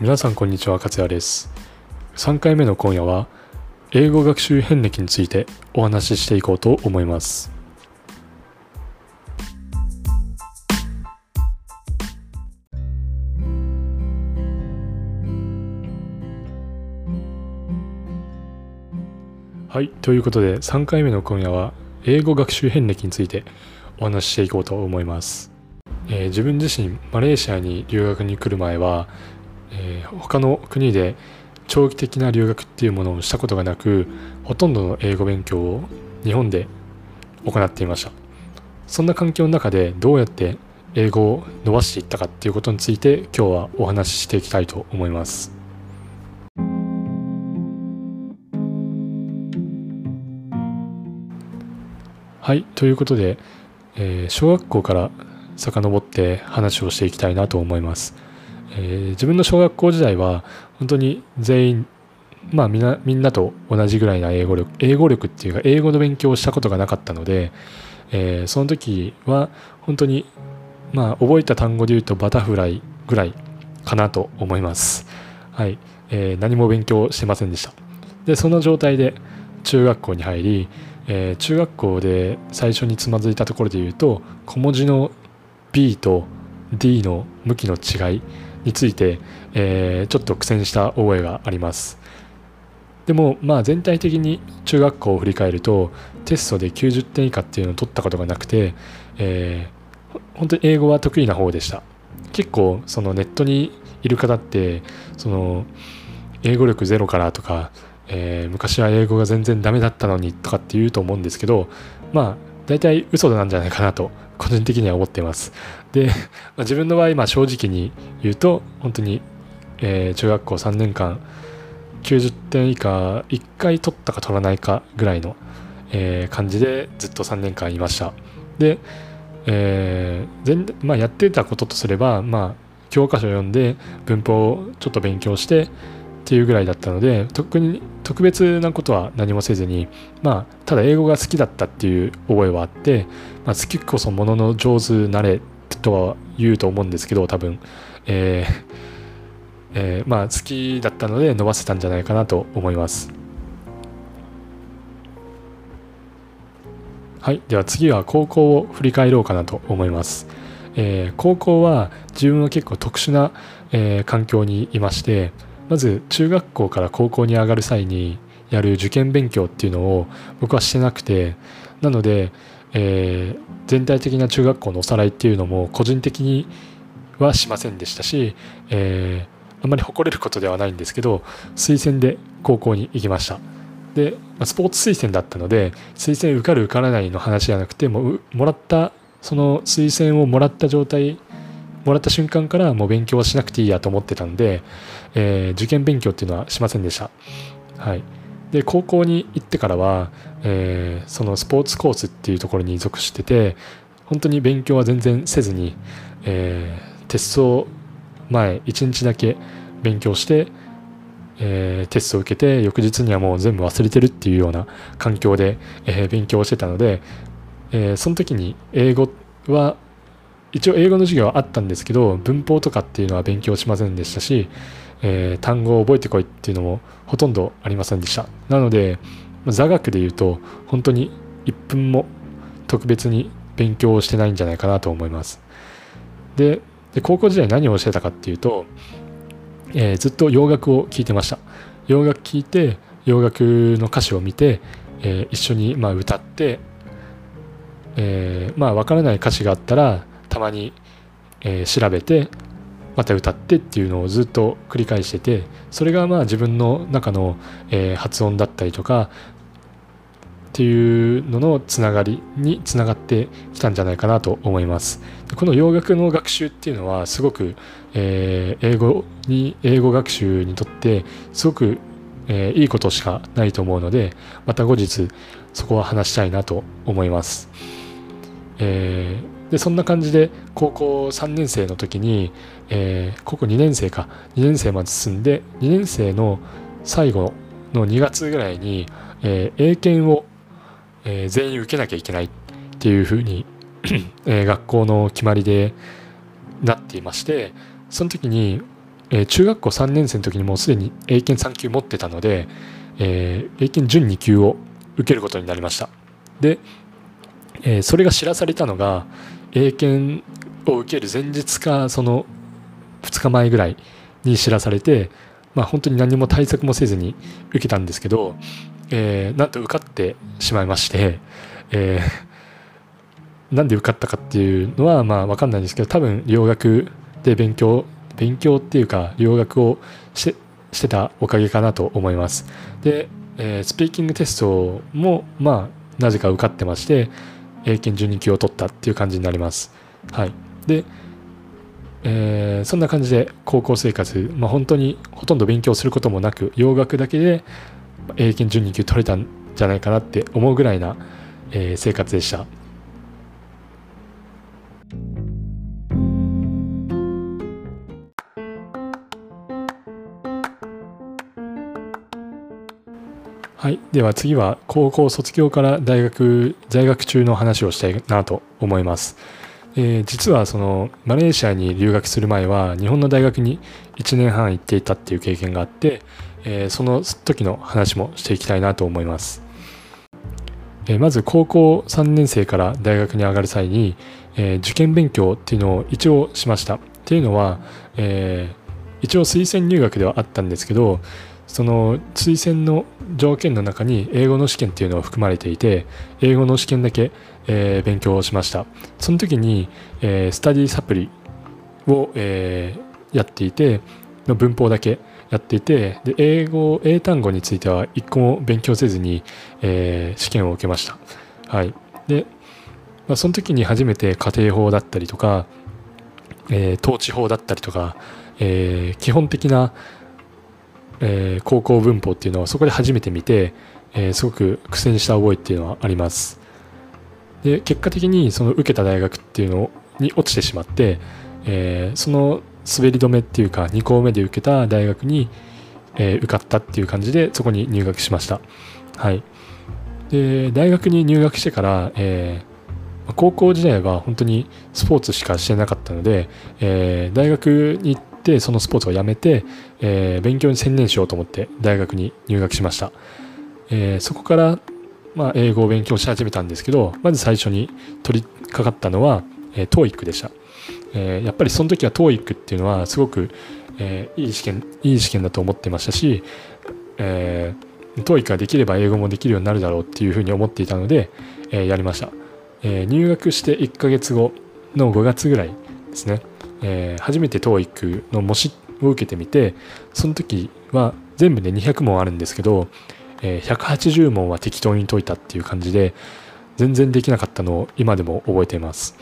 皆さんこんにちは勝也です。3回目の今夜は英語学習遍歴についてお話ししていこうと思います。はいということで3回目の今夜は英語学習遍歴についてお話ししていこうと思います、えー自分自身マレーシアに留学に来る前はえー他の国で長期的な留学っていうものをしたことがなくほとんどの英語勉強を日本で行っていました。そんな環境の中でどうやって英語を伸ばしていったかっていうことについて今日はお話ししていきたいと思います。はいということで、えー小学校から遡って話をしていきたいなと思います。えー自分の小学校時代は本当に全員まあみんなみんなと同じぐらいな英語力英語力っていうか英語の勉強をしたことがなかったので、えーその時は本当にまあ覚えた単語で言うとバタフライぐらいかなと思います。はい、えー何も勉強してませんでした。でその状態で中学校に入り、えー中学校で最初につまずいたところで言うと小文字の B と D の向きの違いについて、えーちょっと苦戦した覚えがあります。でもまあ全体的に中学校を振り返るとテストで90点以下っていうのを取ったことがなくて、えー本当に英語は得意な方でした。結構そのネットにいる方ってその英語力ゼロからとか、えー昔は英語が全然ダメだったのにとかって言うと思うんですけどまあ大体嘘なんじゃないかなと個人的には思っています。で、まあ自分の場合、まあ、正直に言うと本当に、えー中学校3年間90点以下1回取ったか取らないかぐらいの、えー感じでずっと3年間いました。で、えー全まあ、やってたこととすれば、まあ、教科書を読んで文法をちょっと勉強してっていうぐらいだったので特に特別なことは何もせずにまあただ英語が好きだったっていう覚えはあって、まあ、好きこそものの上手なれとは言うと思うんですけど多分、えーえーまあ好きだったので伸ばせたんじゃないかなと思います。はい。では次は高校を振り返ろうかなと思います、えー高校は自分は結構特殊な、えー環境にいましてまず中学校から高校に上がる際にやる受験勉強っていうのを僕はしてなくてなので、えー全体的な中学校のおさらいっていうのも個人的にはしませんでしたし、えーあんまり誇れることではないんですけど推薦で高校に行きました。でスポーツ推薦だったので推薦受かる受からないの話じゃなくてももらったその推薦をもらった状態もらった瞬間からもう勉強はしなくていいやと思ってたんで、えー受験勉強っていうのはしませんでした。はい。で高校に行ってからは、えーそのスポーツコースっていうところに属してて本当に勉強は全然せずに、えーテスト前1日だけ勉強して、えーテストを受けて翌日にはもう全部忘れてるっていうような環境で、えー勉強してたので、えその時に英語は一応英語の授業はあったんですけど文法とかっていうのは勉強しませんでしたし、えー単語を覚えてこいっていうのもほとんどありませんでした。なのでま座学で言うと本当に1分も特別に勉強をしてないんじゃないかなと思います。でで高校時代何をしてたかっていうと、えーずっと洋楽を聴いてました。洋楽聴いて洋楽の歌詞を見て、えー一緒にまあ歌って、えーまあ分からない歌詞があったらたまに、えー調べてまた歌ってっていうのをずっと繰り返しててそれがまあ自分の中の、えー発音だったりとかっていうののつながりにつながってきたんじゃないかなと思います。この洋楽の学習っていうのはすごく、えー英語に英語学習にとってすごく、えーいいことしかないと思うのでまた後日そこは話したいなと思います。えーでそんな感じで高校3年生の時に、えー高校2年生か2年生まで進んで2年生の最後の2月ぐらいに、えー英検を、えー全員受けなきゃいけないっていうふうに、えー学校の決まりでなっていましてその時に、えー、中学校3年生の時にもうすでに英検3級持ってたので、えー、英検準2級を受けることになりました。で、えー、それが知らされたのが英検を受ける前日かその2日前ぐらいに知らされて、まあ、本当に何も対策もせずに受けたんですけど、えー、なんと受かってしまいまして、えー、なんで受かったかっていうのはまあ分かんないんですけど多分留学で勉強勉強っていうか留学をしてしてたおかげかなと思います。で、えー、スピーキングテストもまあなぜか受かってまして英検準2級を取ったっていう感じになりますはいでえー、そんな感じで高校生活、まあ、本当にほとんど勉強することもなく洋楽だけで英検12級取れたんじゃないかなって思うぐらいな、えー、生活でした。はい、では次は高校卒業から大学在学中の話をしたいなと思います。えー、実はそのマレーシアに留学する前は日本の大学に1年半行っていたっていう経験があって、えー、その時の話もしていきたいなと思います、えー、まず高校3年生から大学に上がる際に、え受験勉強っていうのを一応しました。っていうのは、え一応推薦入学ではあったんですけどその推薦の条件の中に英語の試験っていうのが含まれていて英語の試験だけ、えー、勉強をしました。その時に、えー、スタディサプリを、えー、やっていての文法だけやっていてで英語英単語については一個も勉強せずに、え、試験を受けました。はい。で、まあ、その時に初めて家庭法だったりとか、えー、統治法だったりとか、え、基本的なえー、高校文法っていうのはそこで初めて見て、えー、すごく苦戦した覚えっていうのはあります。で結果的にその受けた大学っていうのに落ちてしまって、えー、その滑り止めっていうか2校目で受けた大学に、え受かったっていう感じでそこに入学しました。はい。で大学に入学してから、え高校時代は本当にスポーツしかしてなかったので、え大学に行ってってそのスポーツをやめて、えー、勉強に専念しようと思って大学に入学しました、えー、そこから、まあ、英語を勉強し始めたんですけどまず最初に取り掛かったのは、えー、TOEIC でした、えー、やっぱりその時は TOEIC っていうのはすごく、えー、いい試験いい試験だと思ってましたし、えー、TOEIC ができれば英語もできるようになるだろうっていうふうに思っていたので、えー、やりました、えー、入学して1ヶ月後の5月ぐらいですね。えー、初めて TOEIC の模試を受けてみてその時は全部で200問あるんですけど、えー、180問は適当に解いたっていう感じで全然できなかったのを今でも覚えています。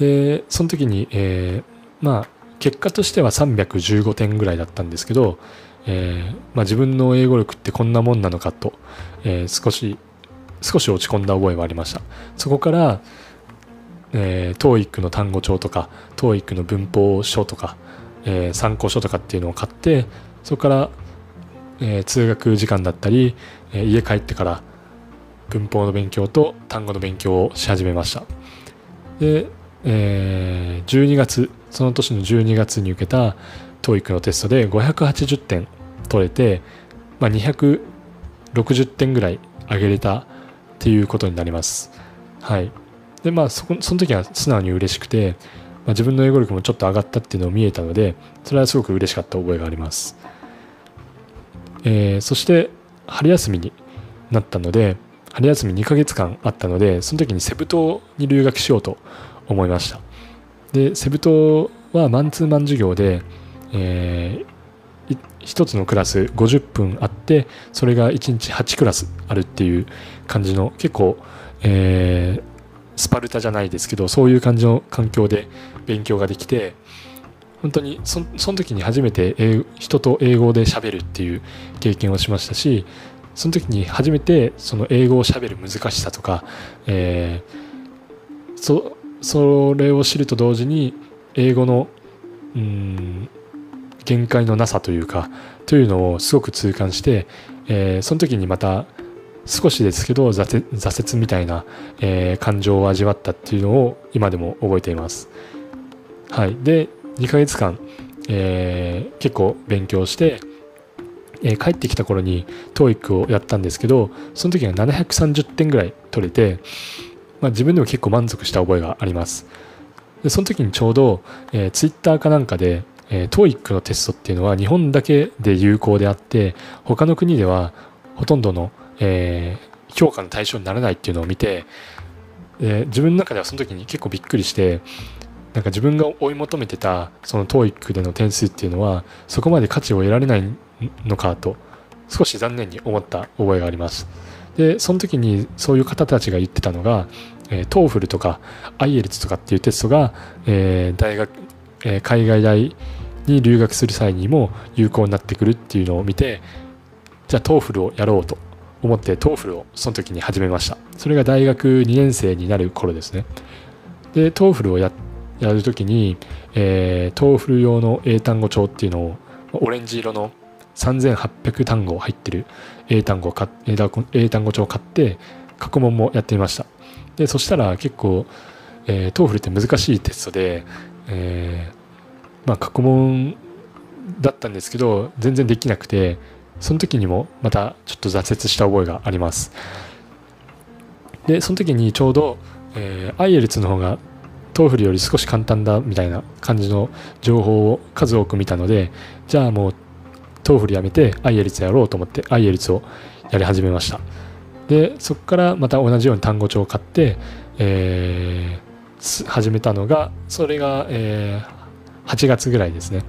でその時に、えー、まあ結果としては315点ぐらいだったんですけど、えーまあ、自分の英語力ってこんなもんなのかと、え、少し少し落ち込んだ覚えはありました。そこからえー、TOEIC の単語帳とか TOEIC の文法書とか、えー、参考書とかっていうのを買ってそこから、えー、通学時間だったり、えー、家帰ってから文法の勉強と単語の勉強をし始めました。で、えー、12月その年の12月に受けた TOEIC のテストで580点取れて、まあ、260点ぐらい上げれたっていうことになります。はい。でまあそこその時は素直に嬉しくて、まあ、自分の英語力もちょっと上がったっていうのを見えたのでそれはすごく嬉しかった覚えがあります、えー、そして春休みになったので春休み2ヶ月間あったのでその時にセブ島に留学しようと思いました。でセブ島はマンツーマン授業で、えー、1つのクラス50分あってそれが1日8クラスあるっていう感じの結構、えー、スパルタじゃないですけどそういう感じの環境で勉強ができて本当にそその時に初めて人と英語で喋るっていう経験をしましたしその時に初めてその英語を喋る難しさとか、えー、そそれを知ると同時に英語のうん限界のなさというかというのをすごく痛感して、えー、その時にまた少しですけど挫折みたいな、えー、感情を味わったっていうのを今でも覚えています。はい、で2ヶ月間、えー、結構勉強して、えー、帰ってきた頃に TOEIC をやったんですけどその時は730点ぐらい取れて、まあ、自分でも結構満足した覚えがありますでその時にちょうど、えー、Twitter かなんかで、えー、TOEIC のテストっていうのは日本だけで有効であって他の国ではほとんどの、えー、評価の対象にならないっていうのを見て、え自分の中ではその時に結構びっくりしてなんか自分が追い求めてたその TOEIC での点数っていうのはそこまで価値を得られないのかと少し残念に思った覚えがあります。でその時にそういう方たちが言ってたのが、えー、TOEFL とか IELTS とかっていうテストが、えー、大学、えー、海外大に留学する際にも有効になってくるっていうのを見てじゃあ TOEFL をやろうと。思って TOEFL をその時に始めました。それが大学2年生になる頃ですね。で TOEFL をややる時に、えー、TOEFL 用の英単語帳っていうのをオレンジ色の3800単語入ってる英単語か英単語帳を買って過去問もやってみました。でそしたら結構、えー、 TOEFL って難しいテストで、えー、まあ過去問だったんですけど全然できなくてその時にもまたちょっと挫折した覚えがあります。でその時にちょうど、えー、IELTS の方が TOEFL より少し簡単だみたいな感じの情報を数多く見たのでじゃあもう TOEFL やめて IELTS やろうと思って IELTS をやり始めました。でそこからまた同じように単語帳を買って、えー、始めたのがそれが、えー、8月ぐらいですね。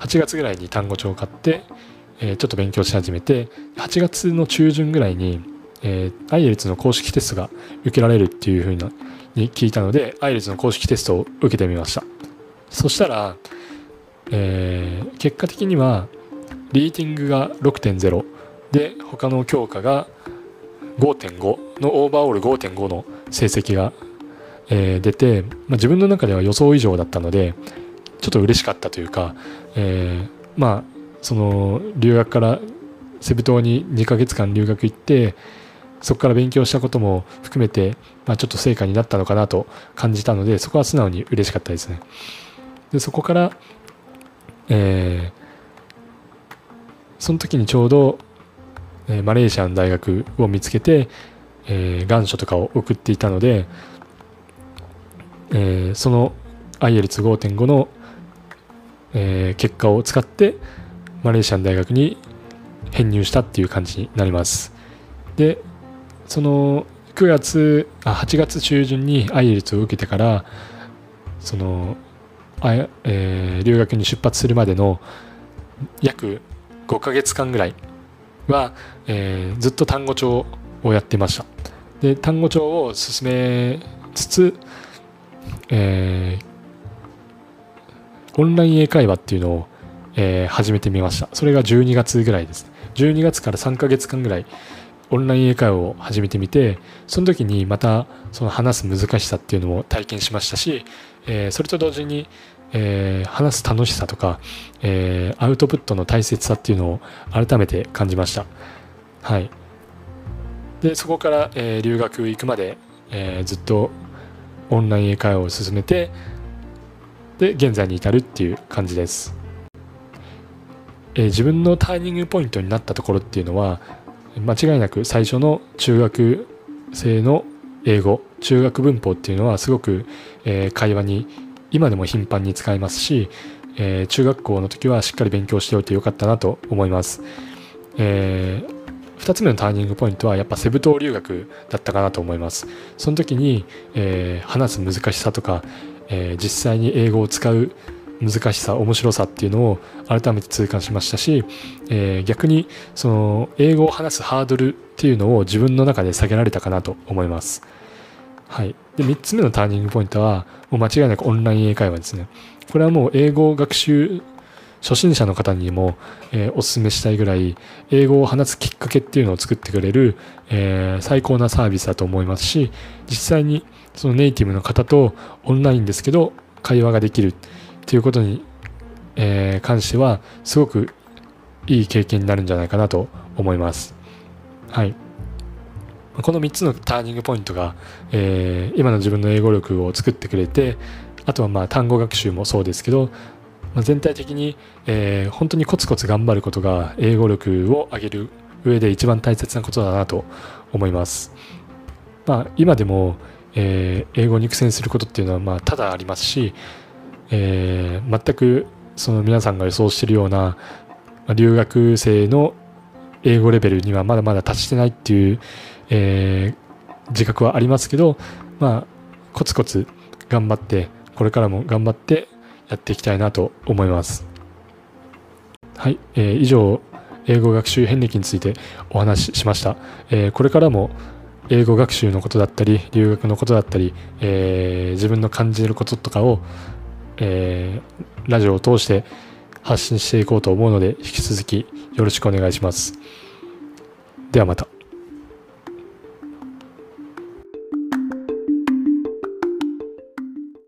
8月ぐらいに単語帳を買って、え、ちょっと勉強し始めて8月の中旬ぐらいに、えー、IELTS の公式テストが受けられるっていうふうに聞いたので IELTS の公式テストを受けてみました。そしたら、えー、結果的にはリーティングが6.0で他の教科が5.5のオーバーオール5.5の成績が、えー、出て、まあ、自分の中では予想以上だったのでちょっと嬉しかったというか、えー、まあその留学からセブ島に2ヶ月間留学行ってそこから勉強したことも含めて、まあ、ちょっと成果になったのかなと感じたのでそこは素直に嬉しかったですね。でそこから、えー、その時にちょうど、えー、マレーシアの大学を見つけて、えー、願書とかを送っていたので、えー、その IELTS5.5 の、えー、結果を使ってマレーシアの大学に編入したっていう感じになります。でその9月あ8月中旬に IELTS を受けてからそのあ、えー、留学に出発するまでの約5ヶ月間ぐらいは、えー、ずっと単語帳をやってました。で単語帳を進めつつ、えー、オンライン英会話っていうのを、えー、始めてみましたそれが12月ぐらいです12月から3ヶ月間ぐらいオンライン英会話を始めてみてその時にまたその話す難しさっていうのも体験しましたし、えー、それと同時に、えー、話す楽しさとか、え、アウトプットの大切さっていうのを改めて感じました。はい。で、そこから、え、留学行くまで、え、ずっとオンライン英会話を進めて、で、現在に至るっていう感じです。えー、自分のターニングポイントになったところっていうのは、間違いなく最初の中学生の英語、中学文法っていうのはすごく、えー、会話に今でも頻繁に使いますし、えー、中学校の時はしっかり勉強しておいてよかったなと思います。えー、2つ目のターニングポイントはやっぱセブ島留学だったかなと思います。その時に、えー、話す難しさとか、え実際に英語を使う難しさ面白さっていうのを改めて痛感しましたし、えー、逆にその英語を話すハードルっていうのを自分の中で下げられたかなと思います。はい、で3つ目のターニングポイントはもう間違いなくオンライン英会話ですね。これはもう英語学習初心者の方にも、えー、お勧めしたいぐらい英語を話すきっかけっていうのを作ってくれる、えー、最高なサービスだと思いますし実際にそのネイティブの方とオンラインですけど会話ができるっていうことに、えー、関してはすごくいい経験になるんじゃないかなと思います。はい。この3つのターニングポイントが、えー、今の自分の英語力を作ってくれてあとはまあ単語学習もそうですけどまあ、全体的に、えー、本当にコツコツ頑張ることが英語力を上げる上で一番大切なことだなと思います。まあ、今でも、えー、英語に苦戦することっていうのはまあ多々ありますし、えー、全くその皆さんが予想してるような留学生の英語レベルにはまだまだ達してないっていう、えー、自覚はありますけど、まあ、コツコツ頑張ってこれからも頑張ってやっていきたいなと思います。はい、えー、以上英語学習遍歴についてお話ししました。えー、これからも英語学習のことだったり留学のことだったり、えー、自分の感じることとかを、えー、ラジオを通して発信していこうと思うので引き続きよろしくお願いします。ではまた。